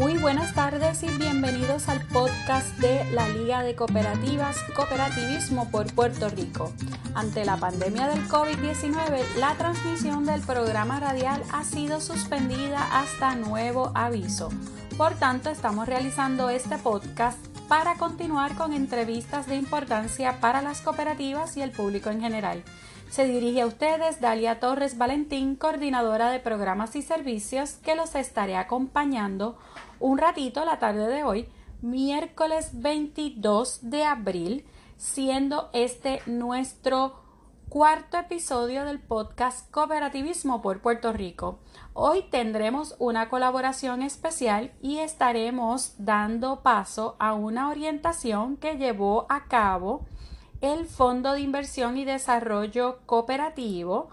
Muy buenas tardes y bienvenidos al podcast de la Liga de Cooperativas Cooperativismo por Puerto Rico. Ante la pandemia del COVID-19, la transmisión del programa radial ha sido suspendida hasta nuevo aviso. Por tanto, estamos realizando este podcast para continuar con entrevistas de importancia para las cooperativas y el público en general. Se dirige a ustedes Dalia Torres Valentín, coordinadora de programas y servicios, que los estaré acompañando un ratito la tarde de hoy, miércoles 22 de abril, siendo este nuestro cuarto episodio del podcast Cooperativismo por Puerto Rico. Hoy tendremos una colaboración especial y estaremos dando paso a una orientación que llevó a cabo el Fondo de Inversión y Desarrollo Cooperativo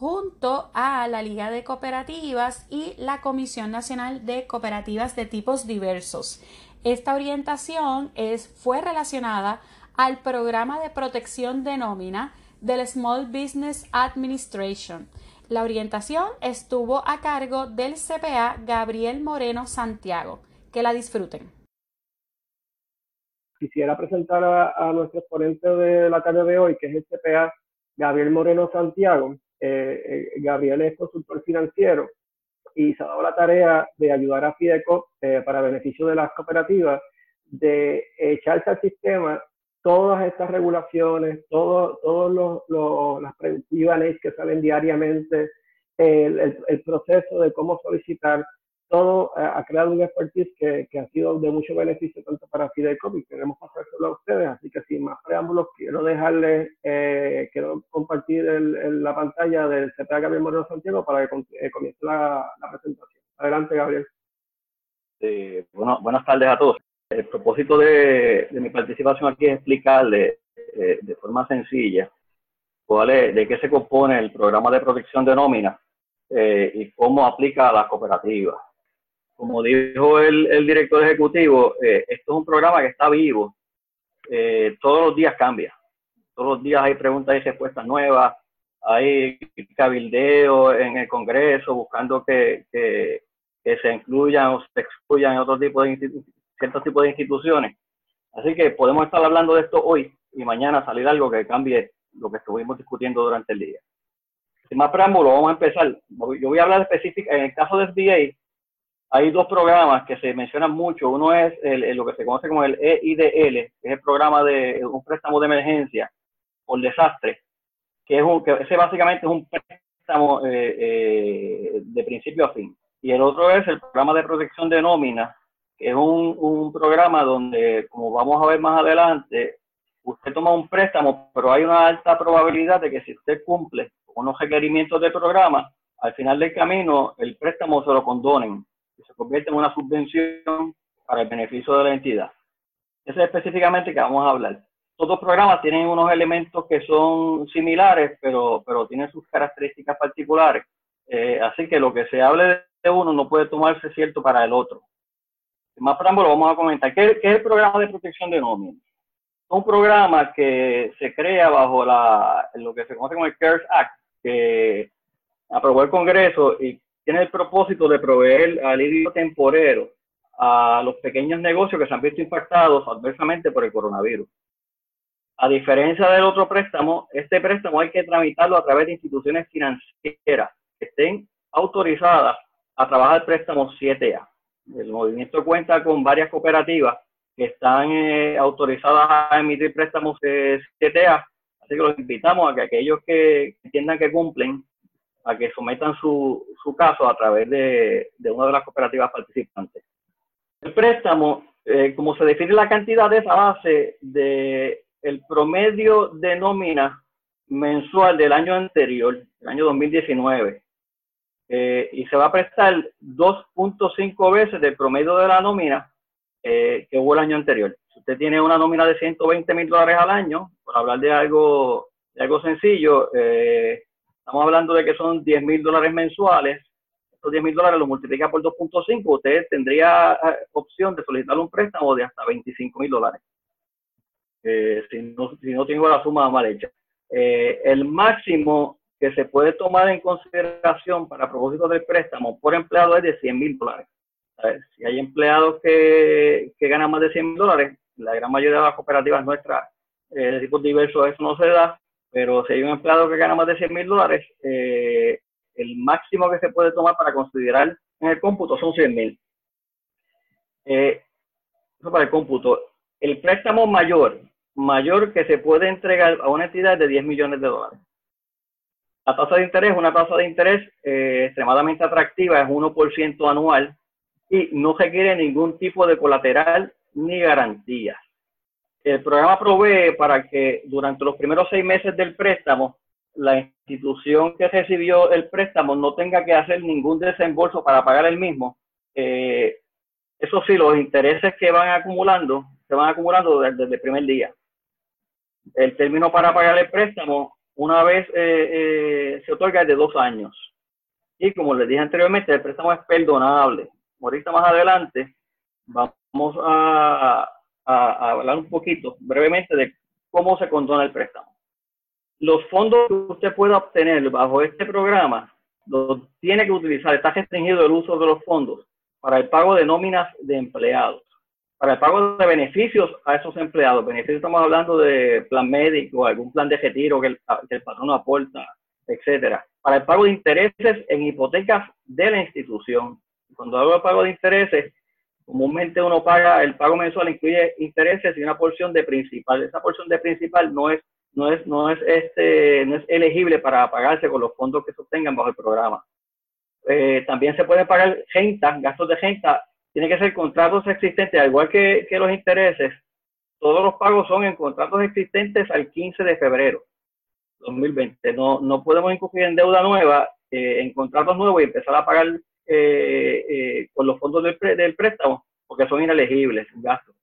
junto a la Liga de Cooperativas y la Comisión Nacional de Cooperativas de Tipos Diversos. Esta orientación es, fue relacionada al programa de protección de nómina del Small Business Administration. La orientación estuvo a cargo del CPA Gabriel Moreno Santiago. Que la disfruten quisiera presentar a, nuestro exponente de la tarde de hoy, que es el CPA Gabriel Moreno Santiago. Eh, eh, Gabriel es consultor financiero y se ha dado la tarea de ayudar a Fideco eh, para beneficio de las cooperativas de echarse al sistema todas estas regulaciones, todas los, las preventivas que salen diariamente, el, el, proceso de cómo solicitar todo eh, ha creado un expertise que, ha sido de mucho beneficio tanto para Fideco y queremos pasárselo a ustedes. Así que sin más preámbulos, quiero dejarles, eh, quiero compartir el, la pantalla del CPA Gabriel Moreno Santiago para que eh, comience la, presentación. Adelante, Gabriel. bueno, buenas tardes a todos. El propósito de, de mi participación aquí es explicarle de forma sencilla cuál es, de qué se compone el programa de protección de nómina y cómo aplica a las cooperativas como dijo el, director ejecutivo, eh, esto es un programa que está vivo. Eh, todos los días cambia. Todos los días hay preguntas y respuestas nuevas. Hay cabildeo en el Congreso buscando que, se incluyan o se excluyan otro tipo de ciertos tipos de instituciones. Así que podemos estar hablando de esto hoy y mañana salir algo que cambie lo que estuvimos discutiendo durante el día. Sin más preámbulo, vamos a empezar. Yo voy a hablar específico, en el caso de SBA, hay dos programas que se mencionan mucho. Uno es lo que se conoce como el EIDL, que es el programa de un préstamo de emergencia por desastre, que es un, que ese básicamente es un préstamo eh, eh, de principio a fin. Y el otro es el programa de protección de nómina, que es un, un programa donde, como vamos a ver más adelante, usted toma un préstamo, pero hay una alta probabilidad de que si usted cumple unos requerimientos del programa, al final del camino el préstamo se lo condonen se convierte en una subvención para el beneficio de la entidad. Ese es específicamente que vamos a hablar. Todos los programas tienen unos elementos que son similares, pero, pero tienen sus características particulares. Eh, así que lo que se hable de uno no puede tomarse cierto para el otro. Más preámbulo, vamos a comentar. ¿Qué, ¿Qué, es el programa de protección de nómina? Un programa que se crea bajo la, lo que se conoce como el CARES Act, que aprobó el Congreso y tiene el propósito de proveer alivio temporero a los pequeños negocios que se han visto impactados adversamente por el coronavirus. A diferencia del otro préstamo, este préstamo hay que tramitarlo a través de instituciones financieras que estén autorizadas a trabajar el préstamo 7A. El movimiento cuenta con varias cooperativas que están eh, autorizadas a emitir préstamos 7A, así que los invitamos a que aquellos que entiendan que cumplen a que sometan su, su caso a través de, de, una de las cooperativas participantes. El préstamo, eh, como se define la cantidad de esa base de el promedio de nómina mensual del año anterior, el año 2019, eh, y se va a prestar 2.5 veces del promedio de la nómina eh, que hubo el año anterior. Si usted tiene una nómina de 120 mil dólares al año, por hablar de algo, de algo sencillo, eh, Estamos hablando de que son 10 mil dólares mensuales. Estos 10 mil dólares lo multiplica por 2.5, usted tendría eh, opción de solicitar un préstamo de hasta 25 mil dólares. Eh, si, no, si no tengo la suma mal hecha. Eh, el máximo que se puede tomar en consideración para propósito del préstamo por empleado es de 100 mil dólares. Si hay empleados que, ganan más de 100 mil dólares, la gran mayoría de las cooperativas nuestras eh, de tipos diversos eso no se da, pero si hay un empleado que gana más de 100 mil dólares, eh, el máximo que se puede tomar para considerar en el cómputo son 100 mil. Eh, eso para el cómputo. El préstamo mayor, mayor que se puede entregar a una entidad de 10 millones de dólares. La tasa de interés es una tasa de interés eh, extremadamente atractiva, es 1% anual y no requiere ningún tipo de colateral ni garantía. El programa provee para que durante los primeros seis meses del préstamo, la institución que recibió el préstamo no tenga que hacer ningún desembolso para pagar el mismo. Eh, eso sí, los intereses que van acumulando se van acumulando desde, el primer día. El término para pagar el préstamo, una vez eh, eh, se otorga es de dos años. Y como les dije anteriormente, el préstamo es perdonable. Ahorita más adelante vamos a, hablar un poquito brevemente de cómo se condona el préstamo. Los fondos que usted pueda obtener bajo este programa los tiene que utilizar, está restringido el uso de los fondos para el pago de nóminas de empleados, para el pago de beneficios a esos empleados. Beneficios estamos hablando de plan médico, algún plan de retiro que el, que el patrón aporta, etcétera. Para el pago de intereses en hipotecas de la institución. Cuando hablo de pago de intereses, comúnmente uno paga, el pago mensual incluye intereses y una porción de principal. Esa porción de principal no es, no es, no es, este, no es elegible para pagarse con los fondos que se obtengan bajo el programa. Eh, también se puede pagar renta, gastos de renta, tiene que ser contratos existentes, al igual que, los intereses, todos los pagos son en contratos existentes al 15 de febrero 2020. No, no podemos incurrir en deuda nueva, eh, en contratos nuevos y empezar a pagar con los fondos del, del, préstamo, porque son inelegibles, gastos.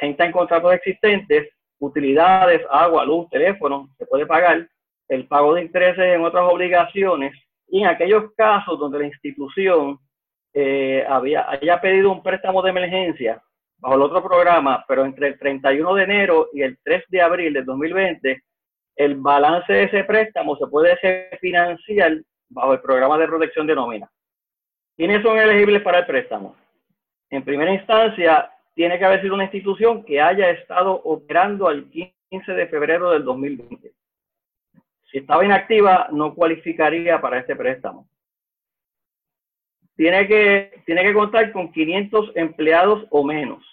renta en contratos existentes, utilidades, agua, luz, teléfono, se puede pagar. El pago de intereses en otras obligaciones y en aquellos casos donde la institución eh, había, haya pedido un préstamo de emergencia bajo el otro programa, pero entre el 31 de enero y el 3 de abril de 2020, el balance de ese préstamo se puede financiar bajo el programa de protección de nómina. ¿Quiénes son elegibles para el préstamo? En primera instancia, tiene que haber sido una institución que haya estado operando al 15 de febrero del 2020. Si estaba inactiva, no cualificaría para este préstamo. Tiene que, tiene que contar con 500 empleados o menos.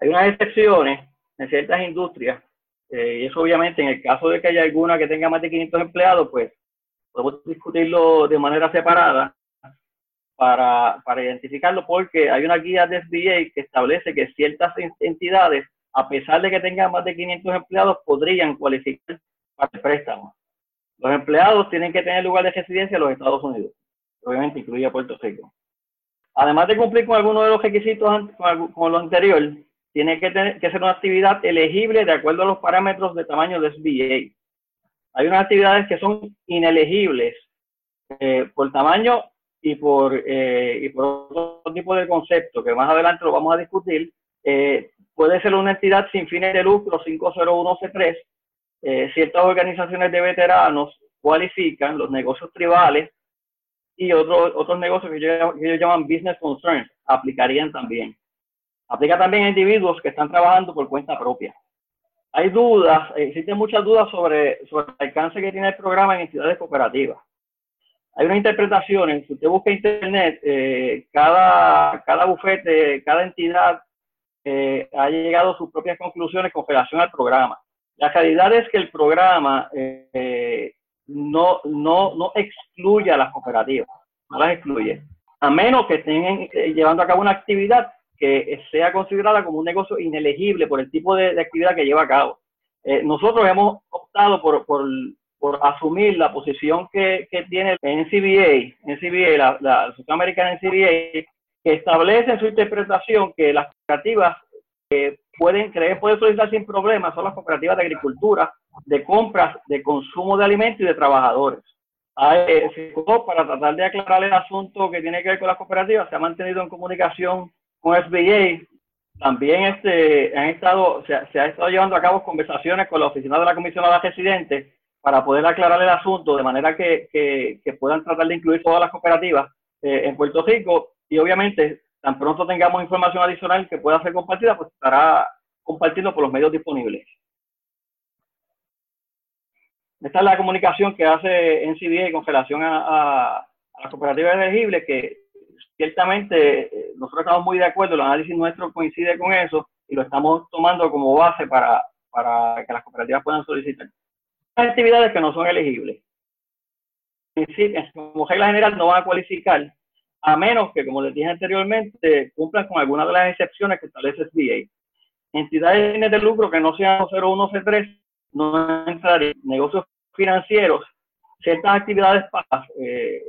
Hay unas excepciones en ciertas industrias, eh, y eso obviamente en el caso de que haya alguna que tenga más de 500 empleados, pues podemos discutirlo de manera separada para, para identificarlo, porque hay una guía de SBA que establece que ciertas entidades, a pesar de que tengan más de 500 empleados, podrían cualificar para el préstamo. Los empleados tienen que tener lugar de residencia en los Estados Unidos, obviamente incluye Puerto Rico. Además de cumplir con algunos de los requisitos con lo anterior, tiene que, tener, que ser una actividad elegible de acuerdo a los parámetros de tamaño de SBA. Hay unas actividades que son inelegibles eh, por tamaño y por, eh, y por otro tipo de concepto que más adelante lo vamos a discutir. Eh, puede ser una entidad sin fines de lucro 501C3 eh, ciertas organizaciones de veteranos cualifican los negocios tribales y otros otros negocios que ellos, llaman business concerns, aplicarían también. Aplica también a individuos que están trabajando por cuenta propia. Hay dudas, existen muchas dudas sobre, sobre el alcance que tiene el programa en entidades cooperativas. Hay una interpretación, si usted busca internet, eh, cada, cada bufete, cada entidad eh, ha llegado a sus propias conclusiones con relación al programa. La realidad es que el programa eh, no, no, no excluye a las cooperativas, no las excluye, a menos que estén eh, llevando a cabo una actividad que sea considerada como un negocio inelegible por el tipo de, actividad que lleva a cabo. Eh, nosotros hemos optado por, por, por, asumir la posición que, que tiene el NCBA, NCBA la, la Asociación Americana NCBA, que establece en su interpretación que las cooperativas eh, pueden creer, pueden solicitar sin problemas son las cooperativas de agricultura, de compras, de consumo de alimentos y de trabajadores. Eh, para tratar de aclarar el asunto que tiene que ver con las cooperativas, se ha mantenido en comunicación con SBA. También este, han estado, se, ha estado llevando a cabo conversaciones con la oficina de la comisionada residente para poder aclarar el asunto de manera que, puedan tratar de incluir todas las cooperativas eh, en Puerto Rico y obviamente tan pronto tengamos información adicional que pueda ser compartida, pues estará compartiendo por los medios disponibles. Esta es la comunicación que hace NCDA con relación a, las cooperativas elegibles, que ciertamente eh, nosotros estamos muy de acuerdo, el análisis nuestro coincide con eso y lo estamos tomando como base para que las cooperativas puedan solicitar. Actividades que no son elegibles. Como regla general no van a cualificar a menos que, como les dije anteriormente, cumplan con alguna de las excepciones que establece SBA. Entidades de lucro que no sean 01 C3 no entrarían. Negocios financieros, ciertas actividades eh,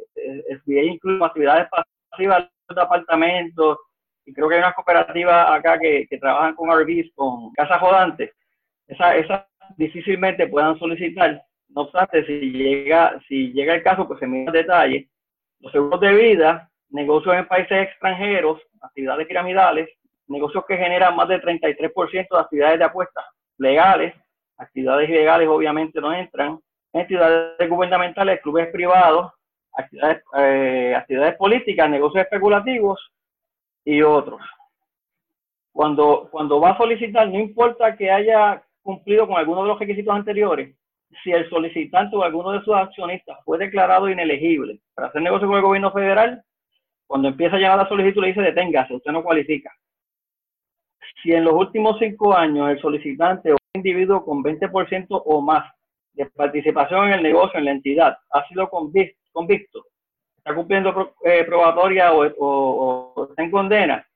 SBA incluye actividades pasivas de apartamentos, y creo que hay unas cooperativas acá que, trabajan con RVs, con casas rodantes. Esas difícilmente puedan solicitar. No obstante, si llega, si llega el caso, pues se mira detalle. Los seguros de vida negocios en países extranjeros, actividades piramidales, negocios que generan más del 33% de actividades de apuestas legales, actividades ilegales obviamente no entran, entidades gubernamentales, clubes privados, actividades, eh, actividades políticas, negocios especulativos y otros. Cuando, cuando va a solicitar, no importa que haya cumplido con alguno de los requisitos anteriores, si el solicitante o alguno de sus accionistas fue declarado inelegible para hacer negocio con el gobierno federal, cuando empieza a llegar la solicitud le dice deténgase, usted no cualifica. Si en los últimos cinco años el solicitante o individuo con 20% o más de participación en el negocio, en la entidad, ha sido convicto, está cumpliendo eh, probatoria o, está en condena,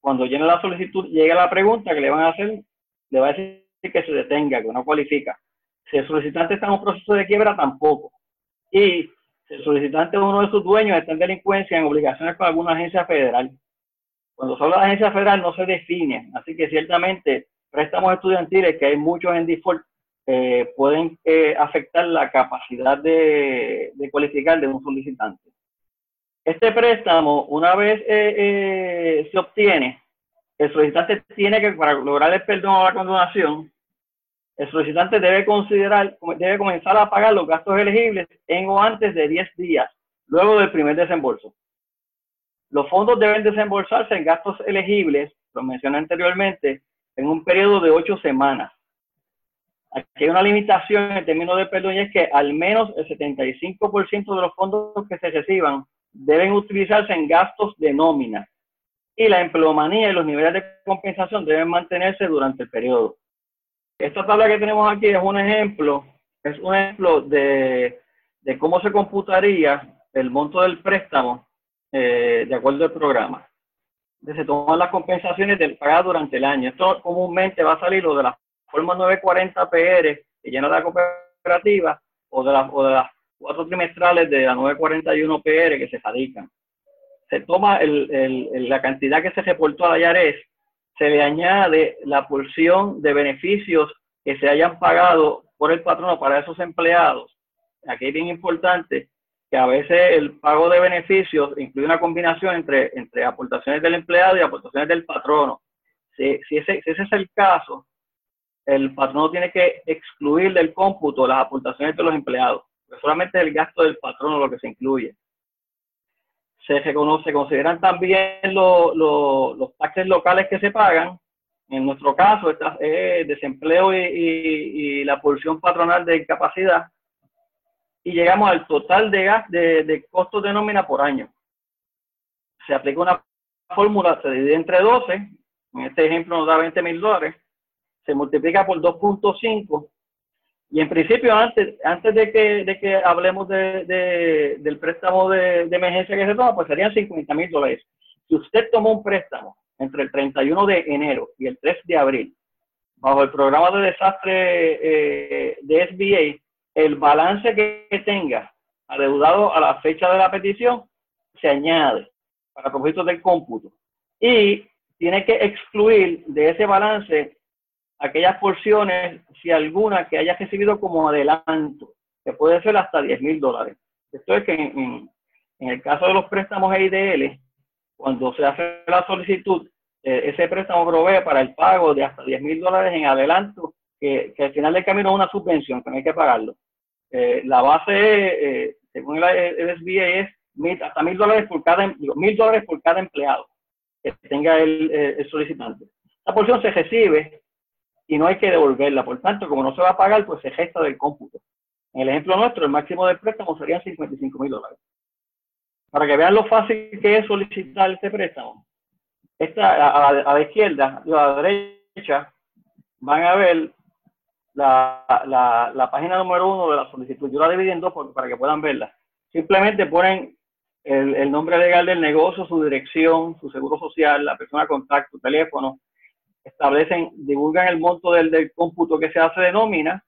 cuando llena la solicitud llega la pregunta que le van a hacer, le va a decir que se detenga, que no cualifica. Si el solicitante está en un proceso de quiebra, tampoco. Y si el solicitante o uno de sus dueños está en delincuencia en obligaciones con alguna agencia federal. Cuando se habla de agencia federal no se define, así que ciertamente préstamos estudiantiles que hay muchos en default eh, pueden eh, afectar la capacidad de, cualificar de un solicitante. Este préstamo, una vez eh, se obtiene, el solicitante tiene que, para lograr el perdón o la condonación, el solicitante debe considerar, debe comenzar a pagar los gastos elegibles en o antes de 10 días, luego del primer desembolso. Los fondos deben desembolsarse en gastos elegibles, lo mencioné anteriormente, en un periodo de 8 semanas. Aquí hay una limitación en términos de perdón y es que al menos el 75% de los fondos que se reciban deben utilizarse en gastos de nómina y la empleomanía y los niveles de compensación deben mantenerse durante el periodo. Esta tabla que tenemos aquí es un ejemplo, es un ejemplo de, cómo se computaría el monto del préstamo eh, de acuerdo al programa. Se toman las compensaciones del pagado durante el año. Esto comúnmente va a salir lo de la forma 940 PR que llena la cooperativa o de, o de las cuatro trimestrales de la 941 PR que se radican. Se toma la cantidad que se reportó a la IARES se le añade la porción de beneficios que se hayan pagado por el patrono para esos empleados. Aquí es bien importante que a veces el pago de beneficios incluye una combinación entre, entre aportaciones del empleado y aportaciones del patrono. Si, si, ese, es el caso, el patrono tiene que excluir del cómputo las aportaciones de los empleados. solamente el gasto del patrono lo que se incluye se consideran también los taxes locales que se pagan. En nuestro caso, está, desempleo y, la porción patronal de incapacidad. Y llegamos al total de, gas, de, costos de nómina por año. Se aplica una fórmula, se divide entre 12, en este ejemplo nos da 20 mil dólares, se multiplica por 2.5 y en principio, antes, antes de, que, de que hablemos de, del préstamo de, emergencia que se toma, pues serían 50 mil dólares. Si usted tomó un préstamo entre el 31 de enero y el 3 de abril, bajo el programa de desastre eh, de SBA, el balance que tenga adeudado a la fecha de la petición se añade para propósitos del cómputo. Y tiene que excluir de ese balance aquellas porciones, si alguna, que hayas recibido como adelanto, que puede ser hasta 10 mil dólares. Esto es que en, el caso de los préstamos EIDL, cuando se hace la solicitud, eh, ese préstamo provee para el pago de hasta 10 mil dólares en adelanto, que, al final del camino es una subvención, que no hay que pagarlo. Eh, la base, eh, según el, SBA, es hasta mil dólares por cada, mil dólares por cada empleado que tenga el, el solicitante. La porción se recibe y no hay que devolverla. Por tanto, como no se va a pagar, pues se gesta del cómputo. En el ejemplo nuestro, el máximo del préstamo serían 55 mil dólares. Para que vean lo fácil que es solicitar este préstamo, esta, a, la, izquierda y a la derecha van a ver la, la, página número uno de la solicitud. Yo la dividí en dos para que puedan verla. Simplemente ponen el, el, nombre legal del negocio, su dirección, su seguro social, la persona contacto, teléfono, establecen, divulgan el monto del, del cómputo que se hace de nómina,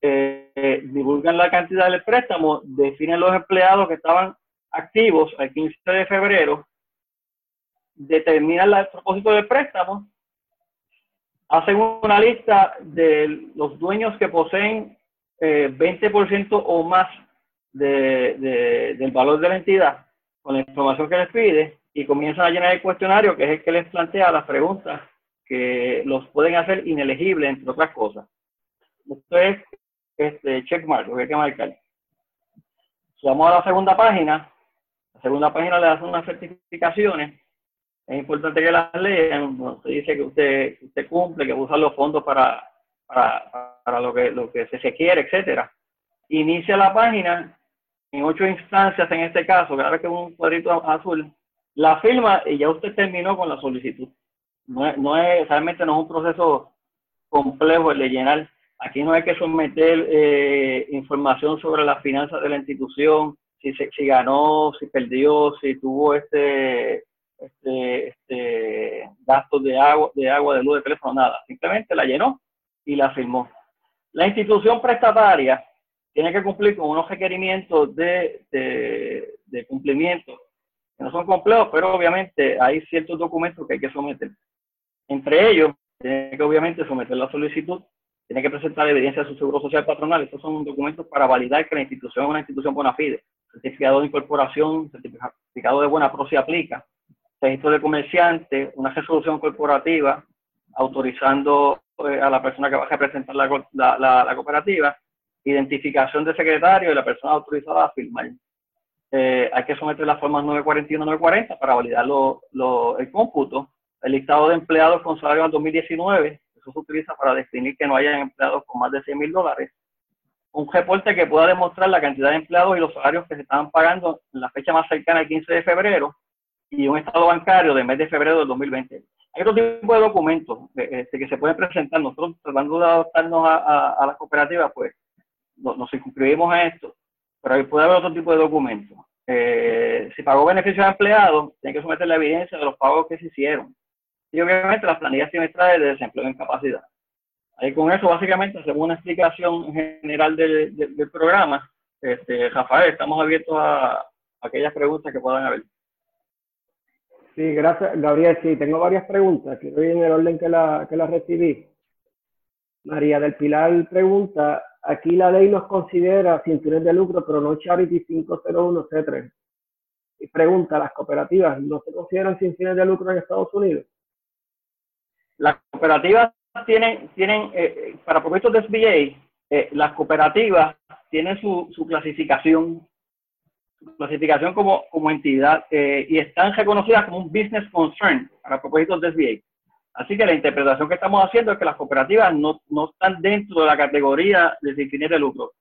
eh, divulgan la cantidad del préstamo, definen los empleados que estaban activos el 15 de febrero, determinan el propósito del préstamo, hacen una lista de los dueños que poseen eh, 20% o más de, del valor de la entidad con la información que les pide y comienzan a llenar el cuestionario que es el que les plantea las preguntas que los pueden hacer inelegibles, entre otras cosas. Esto es este, checkmark, lo que hay que marcar. Vamos a la segunda página, la segunda página le hace unas certificaciones. Es importante que las lean. Se dice que usted, usted cumple, que usa los fondos para, para, para lo, que, lo que se requiere, etcétera. Inicia la página en ocho instancias en este caso, vez que un cuadrito azul, la firma y ya usted terminó con la solicitud. No, no es, realmente no es un proceso complejo el de llenar. Aquí no hay que someter eh, información sobre las finanzas de la institución, si, se, si ganó, si perdió, si tuvo este, este, este gastos de agua, de agua, de luz, de teléfono, nada. Simplemente la llenó y la firmó. La institución prestataria tiene que cumplir con unos requerimientos de, de, de cumplimiento que no son complejos, pero obviamente hay ciertos documentos que hay que someter. Entre ellos, tiene que obviamente someter la solicitud, tiene que presentar evidencia de su seguro social patronal. Estos son documentos para validar que la institución es una institución bona fide. Certificado de incorporación, certificado de buena pro se aplica, registro de comerciante, una resolución corporativa autorizando eh, a la persona que va a representar la, la, cooperativa, identificación de secretario y la persona autorizada a firmar. Eh, hay que someter las formas 941 940 para validar lo, lo, el cómputo el listado de empleados con salario al 2019, eso se utiliza para definir que no haya empleados con más de 100 mil dólares. Un reporte que pueda demostrar la cantidad de empleados y los salarios que se estaban pagando en la fecha más cercana al 15 de febrero y un estado bancario del mes de febrero del 2020. Hay otro tipo de documentos este, que se pueden presentar. Nosotros tratando de adaptarnos a, las cooperativas, pues nos circunscribimos a esto, pero puede haber otro tipo de documentos. Eh, si pagó beneficios a empleados, tiene que someter la evidencia de los pagos que se hicieron y obviamente las planillas trimestrales de desempleo en capacidad. Ahí con eso básicamente hacemos una explicación general del, programa. Este, Rafael, estamos abiertos a, aquellas preguntas que puedan haber. Sí, gracias, Gabriel. Sí, tengo varias preguntas. Quiero ir en el orden que la, que la recibí. María del Pilar pregunta, aquí la ley nos considera sin fines de lucro, pero no Charity 501C3. Y pregunta, ¿las cooperativas no se consideran sin fines de lucro en Estados Unidos? Las cooperativas tienen, tienen eh, eh, para propósitos de SBA, eh, las cooperativas tienen su, su clasificación, su clasificación como, como entidad y están reconocidas como un business concern para propósitos de SBA. Así que la interpretación que estamos haciendo es que las cooperativas no, no están dentro de la categoría de sin fines de lucro.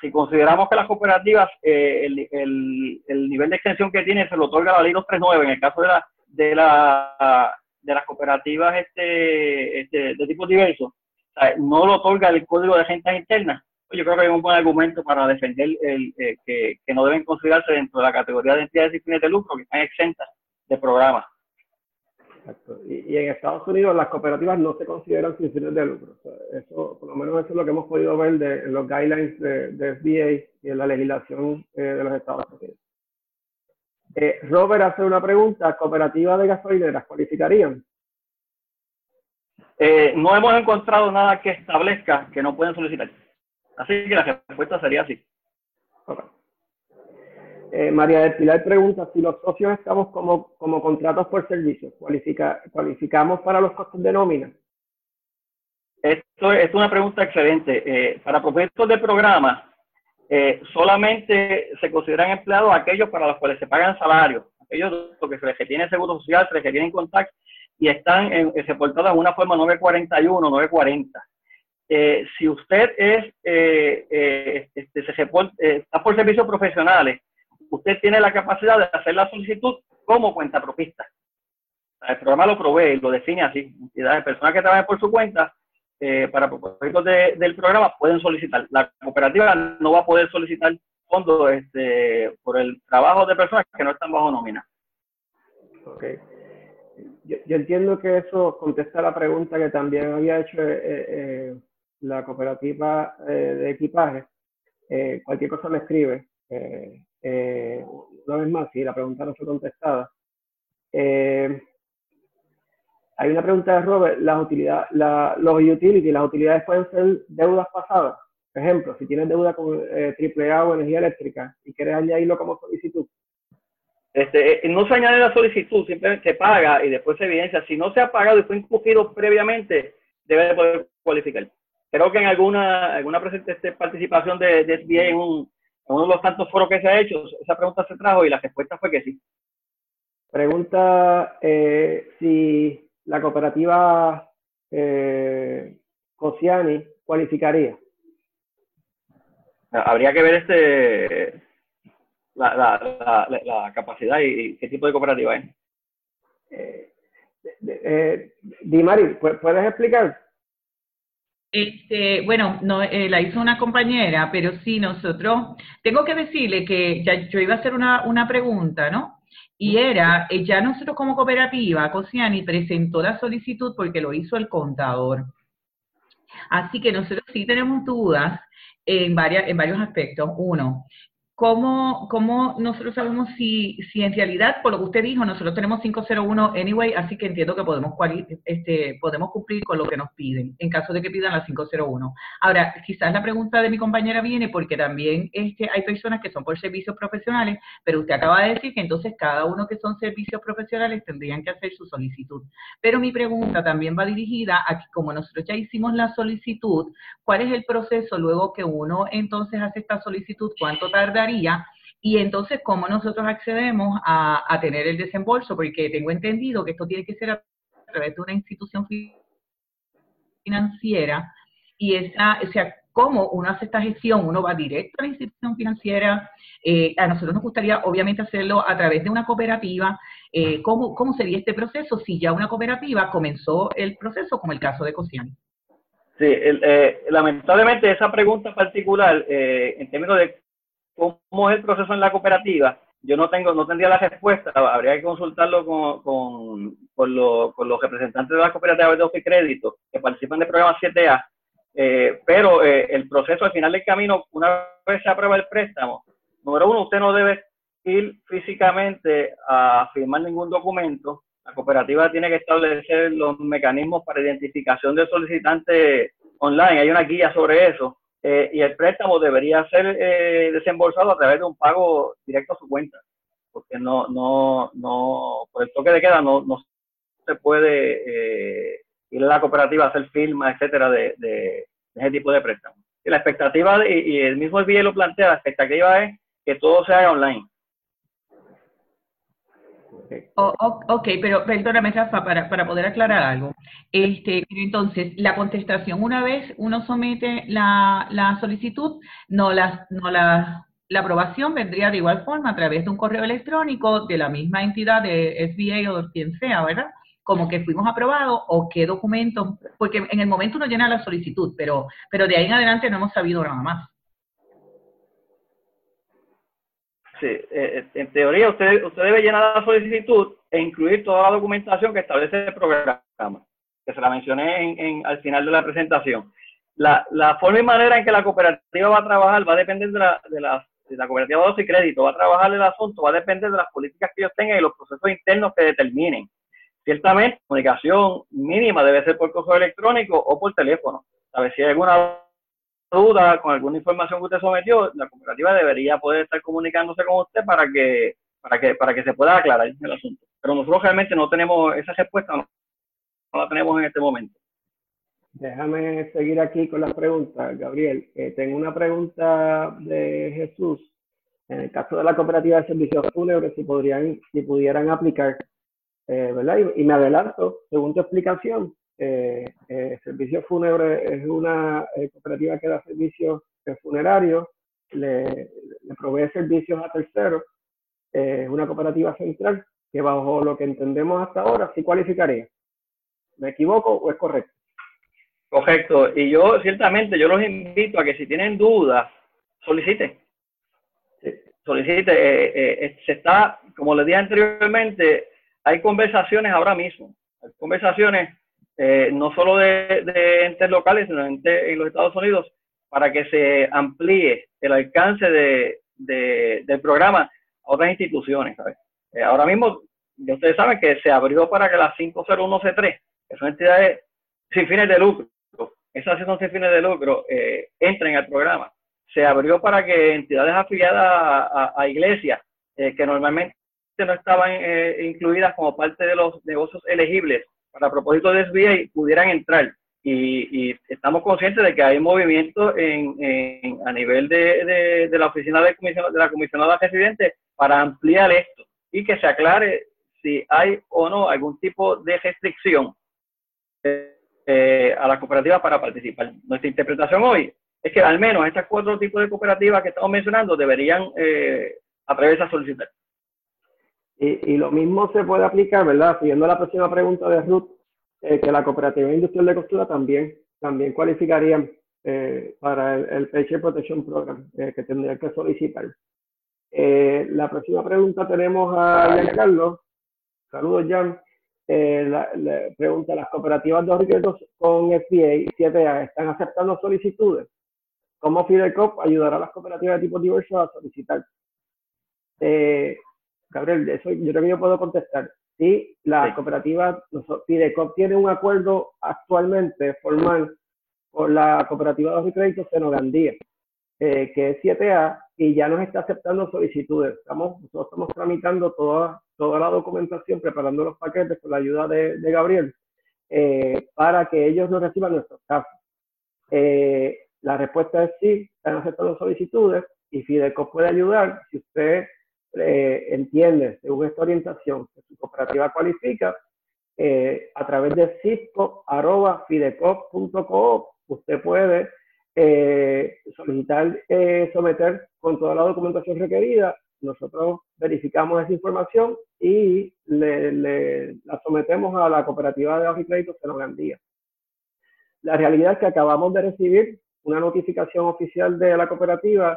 Si consideramos que las cooperativas, el, el, el, nivel de extensión que tienen se lo otorga la ley 239 en el caso de la, de la de las cooperativas este, este, de tipo diverso no lo otorga el Código de Rentas Internas, pues yo creo que hay un buen argumento para defender el, eh, que, que, no deben considerarse dentro de la categoría de entidades sin fines de lucro, que están exentas de programas. Exacto. Y, en Estados Unidos las cooperativas no se consideran sin fines de lucro. eso, por lo menos eso es lo que hemos podido ver de, en los guidelines de, de SBA y en la legislación eh, de los Estados Unidos. Eh, Robert hace una pregunta, ¿cooperativas de gasolineras cualificarían? Eh, no hemos encontrado nada que establezca que no pueden solicitar. Así que la respuesta sería así. Eh, María del Pilar pregunta si los socios estamos como, como contratos por servicio, ¿cualifica, ¿cualificamos para los costos de nómina? Esto es una pregunta excelente. para propósitos de programa, eh, solamente se consideran empleados aquellos para los cuales se pagan salarios, aquellos que se les seguro social, se les tienen contacto y están en, reportados en una forma 941, 940. Eh, si usted es eh, eh, este, se está por servicios profesionales, usted tiene la capacidad de hacer la solicitud como cuenta propista. El programa lo provee y lo define así. Las personas que trabajan por su cuenta, para propósitos del programa, pueden solicitar. La cooperativa no va a poder solicitar fondos este, por el trabajo de personas que no están bajo nómina. Okay yo, entiendo que eso contesta la pregunta que también había hecho eh, eh, la cooperativa eh, de equipaje. cualquier cosa me escribe. una vez más, si la pregunta no fue contestada. Hay una pregunta de Robert. Las utilidades, los utilities, las utilidades pueden ser deudas pasadas. Por ejemplo, si tienes deuda con AAA o energía eléctrica y quieres añadirlo como solicitud, este, eh, no se añade la solicitud, simplemente se paga y después se evidencia. Si no se ha pagado y fue incumplido previamente, debe de poder cualificar. Creo que en alguna, alguna este, participación de, de SBA en, uno de los tantos foros que se ha hecho, esa pregunta se trajo y la respuesta fue que sí. Pregunta eh, si la cooperativa eh, Cosiani cualificaría. Habría que ver este la, la, la, la capacidad y, qué tipo de cooperativa es. Eh, eh, Dimari, ¿puedes explicar? Este, bueno, no, eh, la hizo una compañera, pero sí nosotros, tengo que decirle que ya yo iba a hacer una, una pregunta, ¿no? Y era, eh, ya nosotros como cooperativa, Cosiani presentó la solicitud porque lo hizo el contador. Así que nosotros sí tenemos dudas en, varias, en varios aspectos. Uno, ¿Cómo, ¿Cómo nosotros sabemos si, si en realidad, por lo que usted dijo, nosotros tenemos 501 anyway, así que entiendo que podemos, este, podemos cumplir con lo que nos piden, en caso de que pidan la 501. Ahora, quizás la pregunta de mi compañera viene porque también este, hay personas que son por servicios profesionales, pero usted acaba de decir que entonces cada uno que son servicios profesionales tendrían que hacer su solicitud. Pero mi pregunta también va dirigida a que como nosotros ya hicimos la solicitud, ¿cuál es el proceso luego que uno entonces hace esta solicitud? ¿Cuánto tarda y entonces, ¿cómo nosotros accedemos a, tener el desembolso? Porque tengo entendido que esto tiene que ser a través de una institución financiera. Y esa, o sea, cómo uno hace esta gestión, uno va directo a la institución financiera, eh, a nosotros nos gustaría obviamente hacerlo a través de una cooperativa, eh, ¿cómo, ¿cómo sería este proceso si ya una cooperativa comenzó el proceso, como el caso de Cociani? Sí, eh, lamentablemente esa pregunta particular, en términos de cómo es el proceso en la cooperativa, yo no tengo, no tendría la respuesta, habría que consultarlo con, con, con, los representantes de las cooperativas de crédito que participan del programa 7A, eh, pero eh, el proceso al final del camino, una vez se aprueba el préstamo, número uno, usted no debe ir físicamente a firmar ningún documento, la cooperativa tiene que establecer los mecanismos para identificación del solicitante online, hay una guía sobre eso, eh, y el préstamo debería ser eh, desembolsado a través de un pago directo a su cuenta, porque no, no, no, por el toque de queda no, no se puede eh, ir a la cooperativa a hacer firma, etcétera, de, de, ese tipo de préstamo. Y la expectativa, y, el mismo SBA lo plantea, la expectativa es que todo se haga online. ok, pero perdóname, Rafa, para, para poder aclarar algo. Este, entonces, la contestación, una vez uno somete la, la solicitud, no la, no la, la aprobación vendría de igual forma a través de un correo electrónico de la misma entidad de SBA o de quien sea, ¿verdad? Como que fuimos aprobados o qué documento, porque en el momento uno llena la solicitud, pero, pero de ahí en adelante no hemos sabido nada más. Sí, eh, eh, en teoría usted, usted debe llenar la solicitud e incluir toda la documentación que establece el programa, que se la mencioné en, al final de la presentación. La, la, forma y manera en que la cooperativa va a trabajar va a depender de la, de la, cooperativa de y crédito, va a trabajar el asunto, va a depender de las políticas que ellos tengan y los procesos internos que determinen. Ciertamente, comunicación mínima debe ser por correo electrónico o por teléfono. A ver si hay alguna duda con alguna información que usted sometió, la cooperativa debería poder estar comunicándose con usted para que para que para que se pueda aclarar el asunto. Pero nosotros realmente no tenemos esa respuesta, no, la tenemos en este momento. déjame seguir aquí con las preguntas, Gabriel. tengo una pregunta de Jesús. En el caso de la cooperativa de servicios fúnebres, si, podrían, si pudieran aplicar, eh, ¿verdad? Y, me adelanto, según tu explicación, eh, eh Servicios Fúnebres es una eh, cooperativa que da servicios funerarios, le, le, provee servicios a terceros, es una cooperativa central que bajo lo que entendemos hasta ahora sí cualificaría. ¿Me equivoco o es correcto? Correcto. Y yo, ciertamente, yo los invito a que si tienen dudas, soliciten. Solicite. Eh, eh, se está, como les dije anteriormente, hay conversaciones ahora mismo. Hay conversaciones eh, no solo de, entes locales, sino en los Estados Unidos, para que se amplíe el alcance de, del programa a otras instituciones. ahora mismo, ustedes saben que se abrió para que las 501C3, que son entidades sin fines de lucro, esas son sin fines de lucro, eh, entren al programa. Se abrió para que entidades afiliadas a, iglesias, eh, que normalmente no estaban eh, incluidas como parte de los negocios elegibles para propósito de SBA, pudieran entrar. Y, estamos conscientes de que hay movimiento en, a nivel de, la oficina de, de la comisionada residente para ampliar esto y que se aclare si hay o no algún tipo de restricción eh, a la cooperativa para participar. Nuestra interpretación hoy es que al menos estos cuatro tipos de cooperativas que estamos mencionando deberían eh, atreverse a solicitar. Y, lo mismo se puede aplicar, ¿verdad? Siguiendo la próxima pregunta de Ruth, eh, que la cooperativa industrial de costura también, también cualificarían eh, para el, el Paycheck Protection Program que tendrían que solicitar. la próxima pregunta tenemos a Giancarlo. Saludos, Jan. Eh, la, pregunta, ¿las cooperativas de ahorros con FBA y 7A están aceptando solicitudes? ¿Cómo Fidelcop ayudará a las cooperativas de tipo diverso a solicitar? Eh, Gabriel, eso yo creo que yo puedo contestar. Sí, las cooperativas, Fidelcop tiene un acuerdo actualmente formal con la cooperativa de créditos Senogandía, eh, que es 7A, y ya nos está aceptando solicitudes. Estamos, nosotros estamos tramitando toda, toda la documentación, preparando los paquetes con la ayuda de, Gabriel, eh, para que ellos nos reciban nuestros casos. Eh, la respuesta es sí, están aceptando solicitudes y Fideco puede ayudar si usted eh, entiende, según esta orientación, que su cooperativa cualifica, a través de cisco.fideco.co, usted puede eh, solicitar eh, someter con toda la documentación requerida. Nosotros verificamos esa información y le, la sometemos a la cooperativa de ahorro y crédito Gandía. La realidad es que acabamos de recibir una notificación oficial de la cooperativa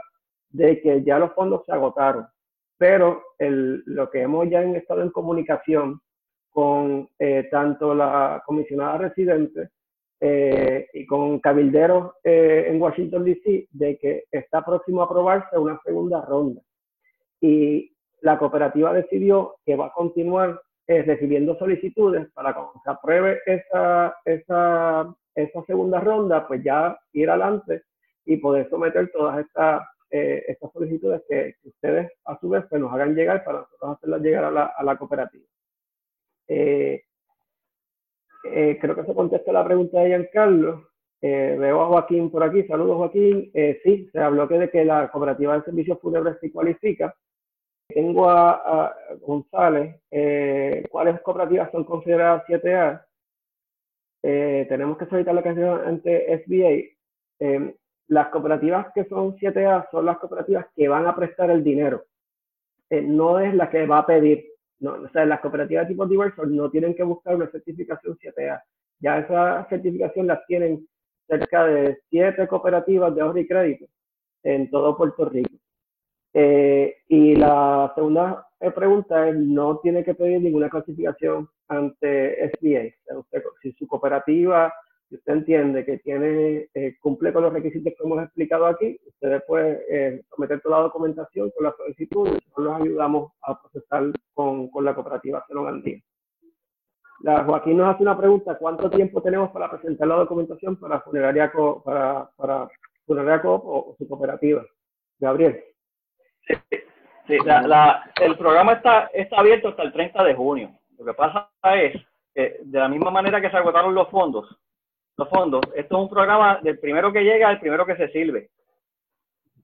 de que ya los fondos se agotaron, pero el, lo que hemos ya estado en comunicación con eh, tanto la comisionada residente eh, y con cabilderos eh, en Washington, D.C., de que está próximo a aprobarse una segunda ronda. Y la cooperativa decidió que va a continuar eh, recibiendo solicitudes para cuando se apruebe esa, esa, esa segunda ronda, pues ya ir adelante y poder someter todas estas estas solicitudes que, ustedes a su vez pues, nos hagan llegar para nosotros hacerlas llegar a la, cooperativa. Eh, eh, creo que se contesta la pregunta de Giancarlo. Eh, veo a Joaquín por aquí. Saludos, Joaquín. Eh, sí, se habló que de que la cooperativa de servicios fúnebres se cualifica. Tengo a, González. Eh, ¿Cuáles cooperativas son consideradas 7A? tenemos que solicitar la canción ante SBA. Las cooperativas que son 7A son las cooperativas que van a prestar el dinero. no es la que va a pedir no, o sea, las cooperativas de tipo diversos no tienen que buscar una certificación 7A. Ya esa certificación la tienen cerca de siete cooperativas de ahorro y crédito en todo Puerto Rico. Eh, y la segunda eh, pregunta es, no tiene que pedir ninguna clasificación ante SBA. Si su cooperativa si usted entiende que tiene eh, cumple con los requisitos que hemos explicado aquí, usted puede eh, toda la documentación con la solicitud y nosotros los ayudamos a procesar con, con la cooperativa Cenogandía. La Joaquín nos hace una pregunta, ¿cuánto tiempo tenemos para presentar la documentación para Funeraria, para, para funeraria Coop o, su cooperativa? Gabriel. Sí, la, el programa está, está abierto hasta el 30 de junio. Lo que pasa es que de la misma manera que se agotaron los fondos, los fondos. Esto es un programa del primero que llega al primero que se sirve.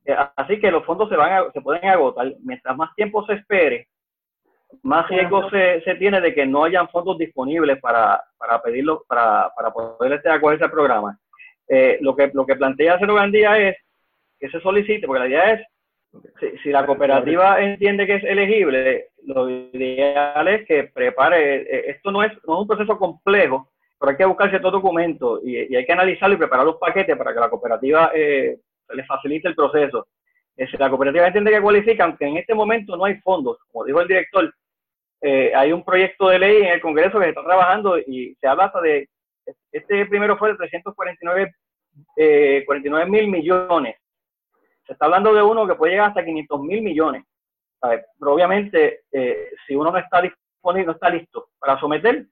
Eh, así que los fondos se van se pueden agotar. Mientras más tiempo se espere, más riesgo se, se tiene de que no hayan fondos disponibles para, para pedirlo, para, para poder este, acogerse al programa. Eh, lo que lo que plantea Cero Gandía es que se solicite, porque la idea es, si, la cooperativa entiende que es elegible, lo ideal es que prepare, eh, esto no es, no es un proceso complejo, pero hay que buscar ciertos documentos y, hay que analizarlo y preparar los paquetes para que la cooperativa eh, le facilite el proceso. Eh, la cooperativa entiende que cualifica, aunque en este momento no hay fondos, como dijo el director, eh, hay un proyecto de ley en el Congreso que se está trabajando y se habla hasta de, este primero fue de 349 eh, 49 mil millones. Se está hablando de uno que puede llegar hasta 500 mil millones. Pero obviamente, eh, si uno no está disponible, no está listo para someter,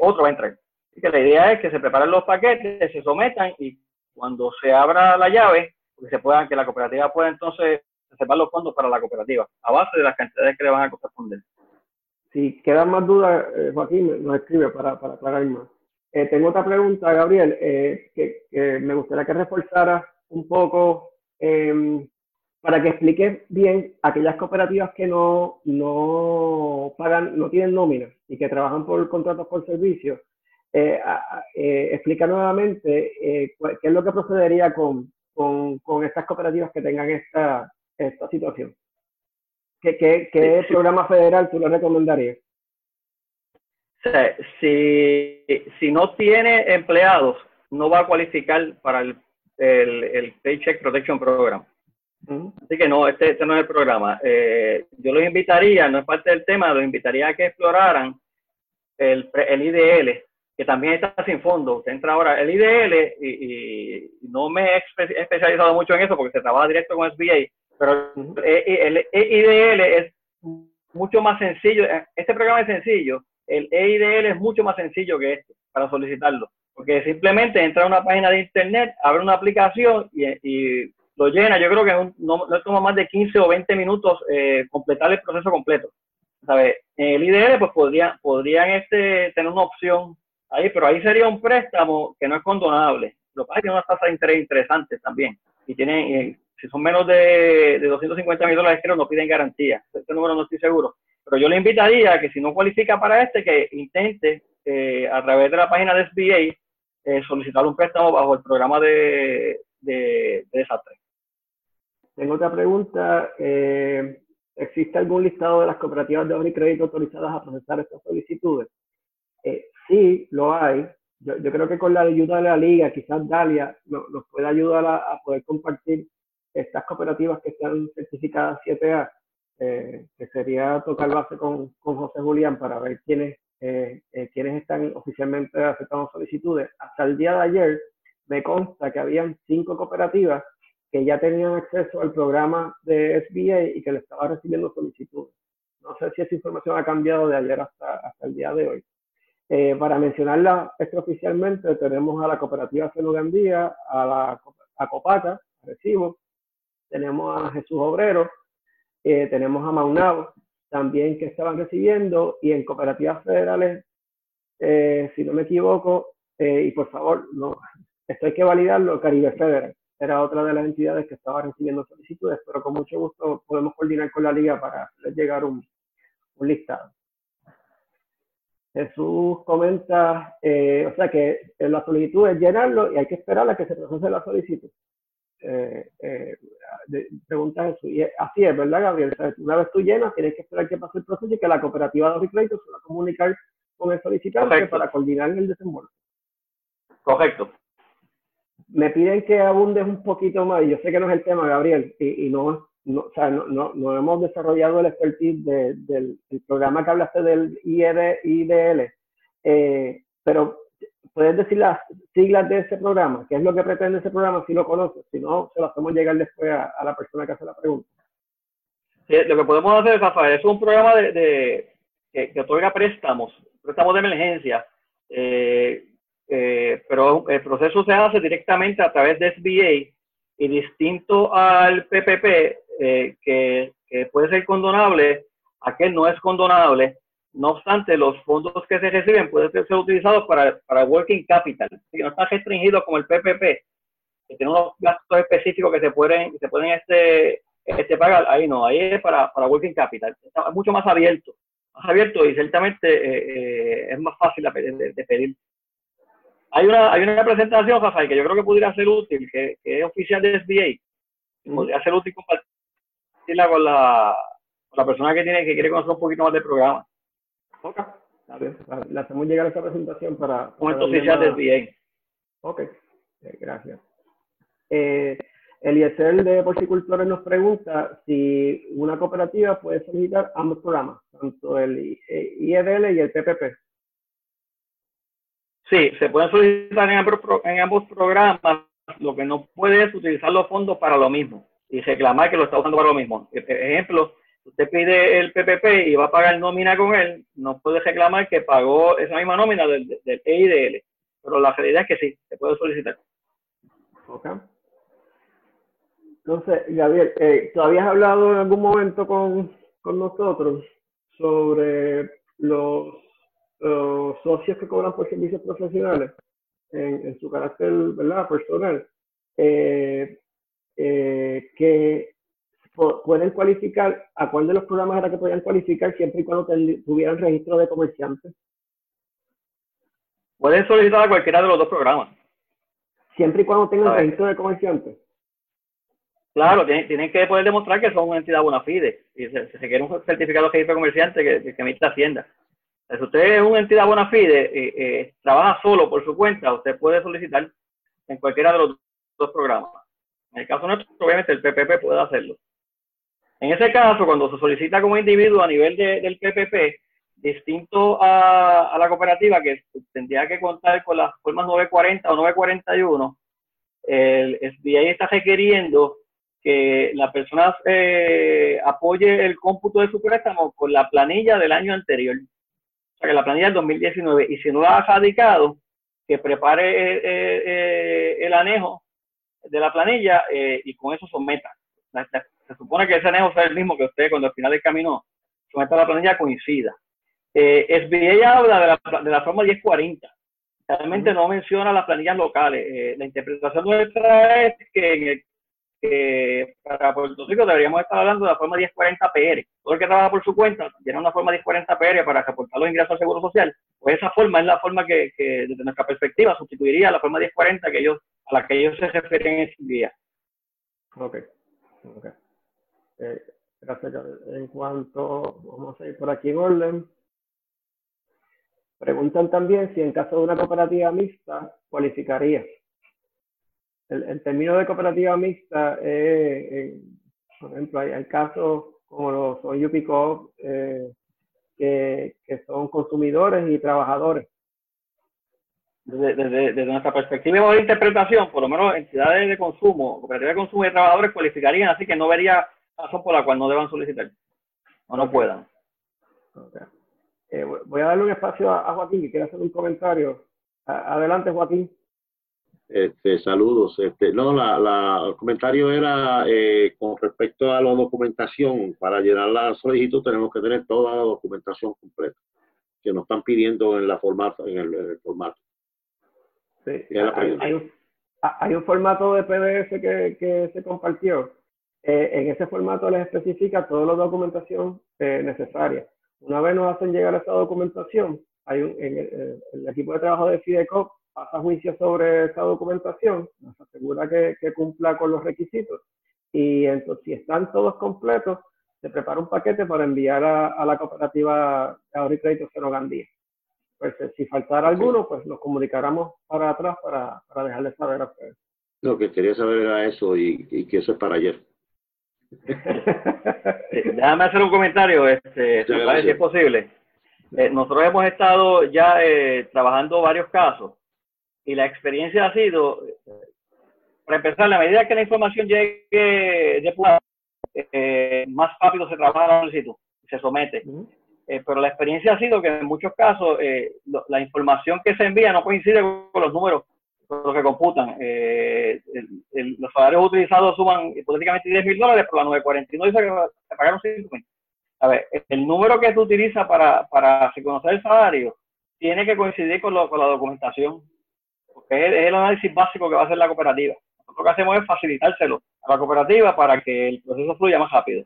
otro va a entrar. Que la idea es que se preparen los paquetes, se sometan y cuando se abra la llave, que se puedan, que la cooperativa pueda entonces reservar los fondos para la cooperativa, a base de las cantidades que le van a corresponder. Si quedan más dudas, eh, Joaquín nos escribe para, para aclarar más. Eh, tengo otra pregunta, Gabriel, eh, que, me gustaría que reforzara un poco em, para que expliques bien aquellas cooperativas que no, no pagan, no tienen nómina y que trabajan por contratos por servicio eh, eh, explica nuevamente eh, qué es lo que procedería con, con, con, estas cooperativas que tengan esta, esta situación. ¿Qué, qué, qué programa federal tú le recomendarías? Si, si no tiene empleados, no va a cualificar para el, el, el Paycheck Protection Program. Así que no, este, este, no es el programa. Eh, yo los invitaría, no es parte del tema, los invitaría a que exploraran el, el IDL, que también está sin fondo. Usted entra ahora, el IDL, y, no me he especializado mucho en eso porque se trabaja directo con SBA, pero el, IDL es mucho más sencillo. Este programa es sencillo. El EIDL es mucho más sencillo que este para solicitarlo, porque simplemente entra a una página de internet, abre una aplicación y, lo llena. Yo creo que no, no, toma más de 15 o 20 minutos eh, completar el proceso completo. ¿Sabe? el IDL pues podría, podrían este, tener una opción ahí, pero ahí sería un préstamo que no es condonable. Lo que pasa es que tiene una tasa de interés interesante también. Y tiene, eh, si son menos de, de 250 mil dólares, creo, no piden garantía. Este número no estoy seguro. Pero yo le invitaría que si no cualifica para este, que intente eh, a través de la página de SBA eh, solicitar un préstamo bajo el programa de, de, desastre. Tengo otra pregunta. ¿Existe algún listado de las cooperativas de ahorro y crédito autorizadas a procesar estas solicitudes? Eh, sí, lo hay. Yo, creo que con la ayuda de la liga, quizás Dalia nos, puede ayudar a, poder compartir estas cooperativas que están certificadas 7A, eh, que sería tocar base con, con José Julián para ver quiénes, eh, eh, quiénes están oficialmente aceptando solicitudes. Hasta el día de ayer me consta que habían cinco cooperativas que ya tenían acceso al programa de SBA y que le estaban recibiendo solicitudes. No sé si esa información ha cambiado de ayer hasta, hasta el día de hoy. Eh, para mencionarla extraoficialmente, tenemos a la cooperativa Gandía, a la a Recibo, tenemos a Jesús Obrero, eh, tenemos a Maunabo, también que estaban recibiendo, y en cooperativas federales, eh, si no me equivoco, y por favor, no, esto hay que validarlo, Caribe Federal era otra de las entidades que estaba recibiendo solicitudes, pero con mucho gusto podemos coordinar con la liga para llegar un listado. Jesús comenta, eh, o sea que la solicitud es llenarlo y hay que esperar a que se procese la solicitud. Eh, eh, pregunta Jesús, y así es, ¿verdad, Gabriel? una vez tú llenas, tienes que esperar que pase el proceso y que la cooperativa de crédito se va a comunicar con el solicitante para coordinar el desembolso. Correcto. Me piden que abundes un poquito más, y yo sé que no es el tema, Gabriel, y, y no no, o sea, no, no, no, hemos desarrollado el expertise del, programa que hablaste del IED, IDL, eh, pero puedes decir las siglas de ese programa, qué es lo que pretende ese programa, si lo conoces, si no, se lo hacemos llegar después a, la persona que hace la pregunta. lo que podemos hacer, Rafael, es un programa de, que, otorga préstamos, préstamos de emergencia, eh, eh, pero el proceso se hace directamente a través de SBA y distinto al PPP, eh, que, puede ser condonable, aquel no es condonable, No obstante, los fondos que se reciben pueden ser utilizados para, para working capital, que no están restringidos como el PPP, que tiene unos gastos específicos que se pueden, se pueden este, este pagar. Ahí no, ahí es para, para working capital. Está mucho más abierto, más abierto y ciertamente eh, es más fácil de, pedir. Hay una, hay una presentación, Rafael, que yo creo que pudiera ser útil, que, es oficial de SBA. Podría ser útil compartirla con la, con la persona que tiene que quiere conocer un poquito más del programa. Ok, le hacemos llegar esta presentación para... Con oficial del VA. Ok, eh, gracias. Eh, Eliezer de Porcicultores nos pregunta si una cooperativa puede solicitar ambos programas, tanto el IEDL y el PPP. Sí, se pueden solicitar en ambos, en ambos programas. Lo que no puede es utilizar los fondos para lo mismo y reclamar que lo está usando para lo mismo. E, ejemplo, usted pide el PPP y va a pagar nómina con él, no puede reclamar que pagó esa misma nómina del, del EIDL. Pero la realidad es que sí, se puede solicitar. Ok. Entonces, Gabriel, eh, ¿tú habías hablado en algún momento con, con nosotros sobre los, socios que cobran por servicios profesionales en, en su carácter ¿verdad? personal? Eh, eh, que pueden cualificar, ¿a cuál de los programas era que podían cualificar siempre y cuando tuvieran registro de comerciantes? Pueden solicitar a cualquiera de los dos programas. Siempre y cuando tengan registro de comerciantes. Claro, tienen, que poder demostrar que son una entidad bona fide y se, se requiere un certificado de registro comerciante que, que, emite Hacienda. Si usted es una entidad bona fide, eh, eh, trabaja solo por su cuenta, usted puede solicitar en cualquiera de los dos programas. En el caso nuestro, obviamente el PPP puede hacerlo. En ese caso, cuando se solicita como individuo a nivel del PPP, distinto a, la cooperativa que tendría que contar con las formas 940 o 941, el SBA está requiriendo que la persona eh, apoye el cómputo de su préstamo con la planilla del año anterior. O sea, que la planilla del 2019. Y si no la ha radicado, que prepare eh, eh, el anejo de la planilla y con eso someta. Se supone que ese anejo sea el mismo que usted cuando al final del camino someta la planilla coincida. Eh, SBA habla de la, de la forma 1040. Realmente no menciona las planillas locales. la interpretación nuestra es que en el que para Puerto Rico deberíamos estar hablando de la forma 1040 PR. Todo el que trabaja por su cuenta tiene una forma 1040 PR para reportar los ingresos al Seguro Social. Pues esa forma es la forma que, desde nuestra perspectiva, sustituiría la forma 1040 que ellos, a la que ellos se refieren en ese día. Ok. okay. Eh, gracias. En cuanto, vamos a ir por aquí en orden. Preguntan también si en caso de una cooperativa mixta cualificaría el, término de cooperativa mixta, eh, por ejemplo, hay, casos como los son Yupico, eh, que, son consumidores y trabajadores. Desde, nuestra perspectiva de interpretación, por lo menos entidades de consumo, cooperativas de consumo y trabajadores cualificarían, así que no vería razón por la cual no deban solicitar o no puedan. Eh, voy a darle un espacio a, Joaquín que quiere hacer un comentario. adelante, Joaquín. Este, saludos. Este, no, la, la, el comentario era eh, con respecto a la documentación. Para llenar la solicitud tenemos que tener toda la documentación completa que nos están pidiendo en la formato, en el, formato. Sí, hay, un, hay, un, formato de PDF que, que se compartió. Eh, en ese formato les especifica toda la documentación eh, necesaria. Una vez nos hacen llegar esa documentación, hay un, en el, el equipo de trabajo de FIDECOP pasa juicio sobre esa documentación, nos asegura que, cumpla con los requisitos y entonces si están todos completos, se prepara un paquete para enviar a, la cooperativa de ahorro y crédito Cero Gandía. Pues eh, si faltara alguno, pues nos comunicaremos para atrás para, para dejarles saber a ustedes. Lo que quería saber era eso y, que eso es para ayer. Déjame hacer un comentario, este, si es posible. Eh, nosotros hemos estado ya eh, trabajando varios casos y la experiencia ha sido, para empezar, a medida que la información llegue de eh, más rápido se trabaja la solicitud, se somete. Eh, pero la experiencia ha sido que en muchos casos eh, la información que se envía no coincide con los números con los que computan. Eh, los salarios utilizados suman hipotéticamente 10 mil dólares, pero la 949 dice que se pagaron 50. a ver, el número que tú utilizas para, para reconocer el salario tiene que coincidir con, lo, con la documentación, porque es, el análisis básico que va a hacer la cooperativa. Nosotros lo que hacemos es facilitárselo a la cooperativa para que el proceso fluya más rápido.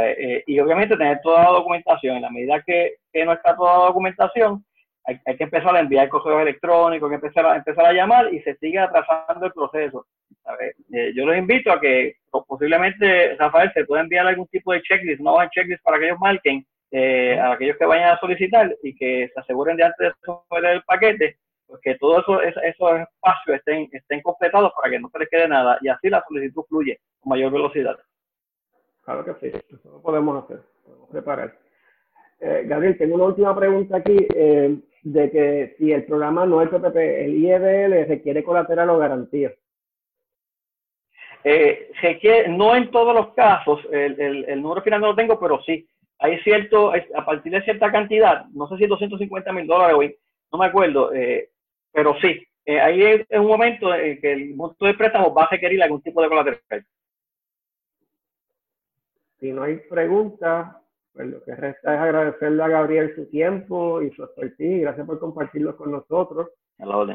Eh, y obviamente tener toda la documentación. En la medida que, que no está toda la documentación, hay, hay, que empezar a enviar correos electrónicos, hay que empezar a, empezar a llamar y se sigue atrasando el proceso. Eh, yo los invito a que posiblemente, Rafael, se pueda enviar algún tipo de checklist, no un checklist para que ellos marquen, eh, a aquellos que vayan a solicitar y que se aseguren de antes de someter el paquete, pues que todos eso, esos espacios estén, estén completados para que no se les quede nada y así la solicitud fluye con mayor velocidad. Claro que sí, eso lo podemos hacer, podemos preparar. Eh, Gabriel, tengo una última pregunta aquí. Eh, de que si el programa no es PPP, el IEDL requiere colateral o garantía. Eh, quiere, no en todos los casos, el, el, el, número final no lo tengo, pero sí, hay cierto, a partir de cierta cantidad, no sé si 250 mil dólares hoy, no me acuerdo, eh, pero sí, eh, ahí es, un momento en que el monto de préstamo va a requerir algún tipo de colateral. Si no hay preguntas, pues lo que resta es agradecerle a Gabriel su tiempo y su expertise. Gracias por compartirlo con nosotros.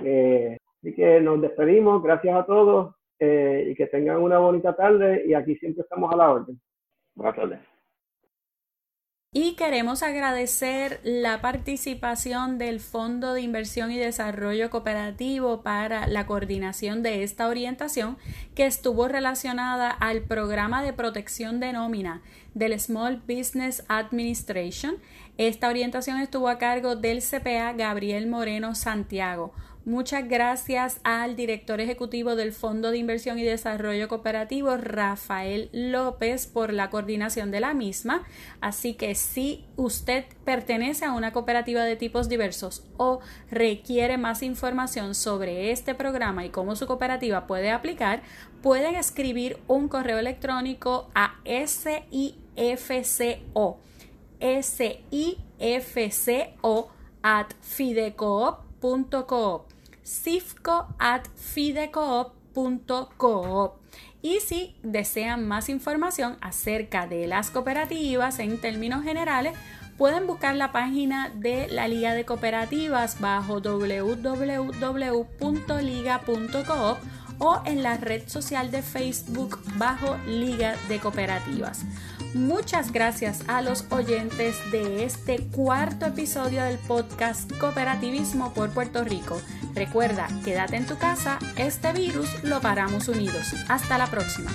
Eh, así que nos despedimos. Gracias a todos eh, y que tengan una bonita tarde. Y aquí siempre estamos a la orden. Buenas tardes. Y queremos agradecer la participación del Fondo de Inversión y Desarrollo Cooperativo para la coordinación de esta orientación que estuvo relacionada al programa de protección de nómina del Small Business Administration. Esta orientación estuvo a cargo del CPA Gabriel Moreno Santiago. Muchas gracias al director ejecutivo del Fondo de Inversión y Desarrollo Cooperativo, Rafael López, por la coordinación de la misma. Así que si usted pertenece a una cooperativa de tipos diversos o requiere más información sobre este programa y cómo su cooperativa puede aplicar, pueden escribir un correo electrónico a SIFCO, SIFCO at fidecoop.coop cifco at fidecoop.coop. Y si desean más información acerca de las cooperativas en términos generales, pueden buscar la página de la Liga de Cooperativas bajo www.liga.coop o en la red social de Facebook bajo Liga de Cooperativas. Muchas gracias a los oyentes de este cuarto episodio del podcast Cooperativismo por Puerto Rico. Recuerda, quédate en tu casa, este virus lo paramos unidos. Hasta la próxima.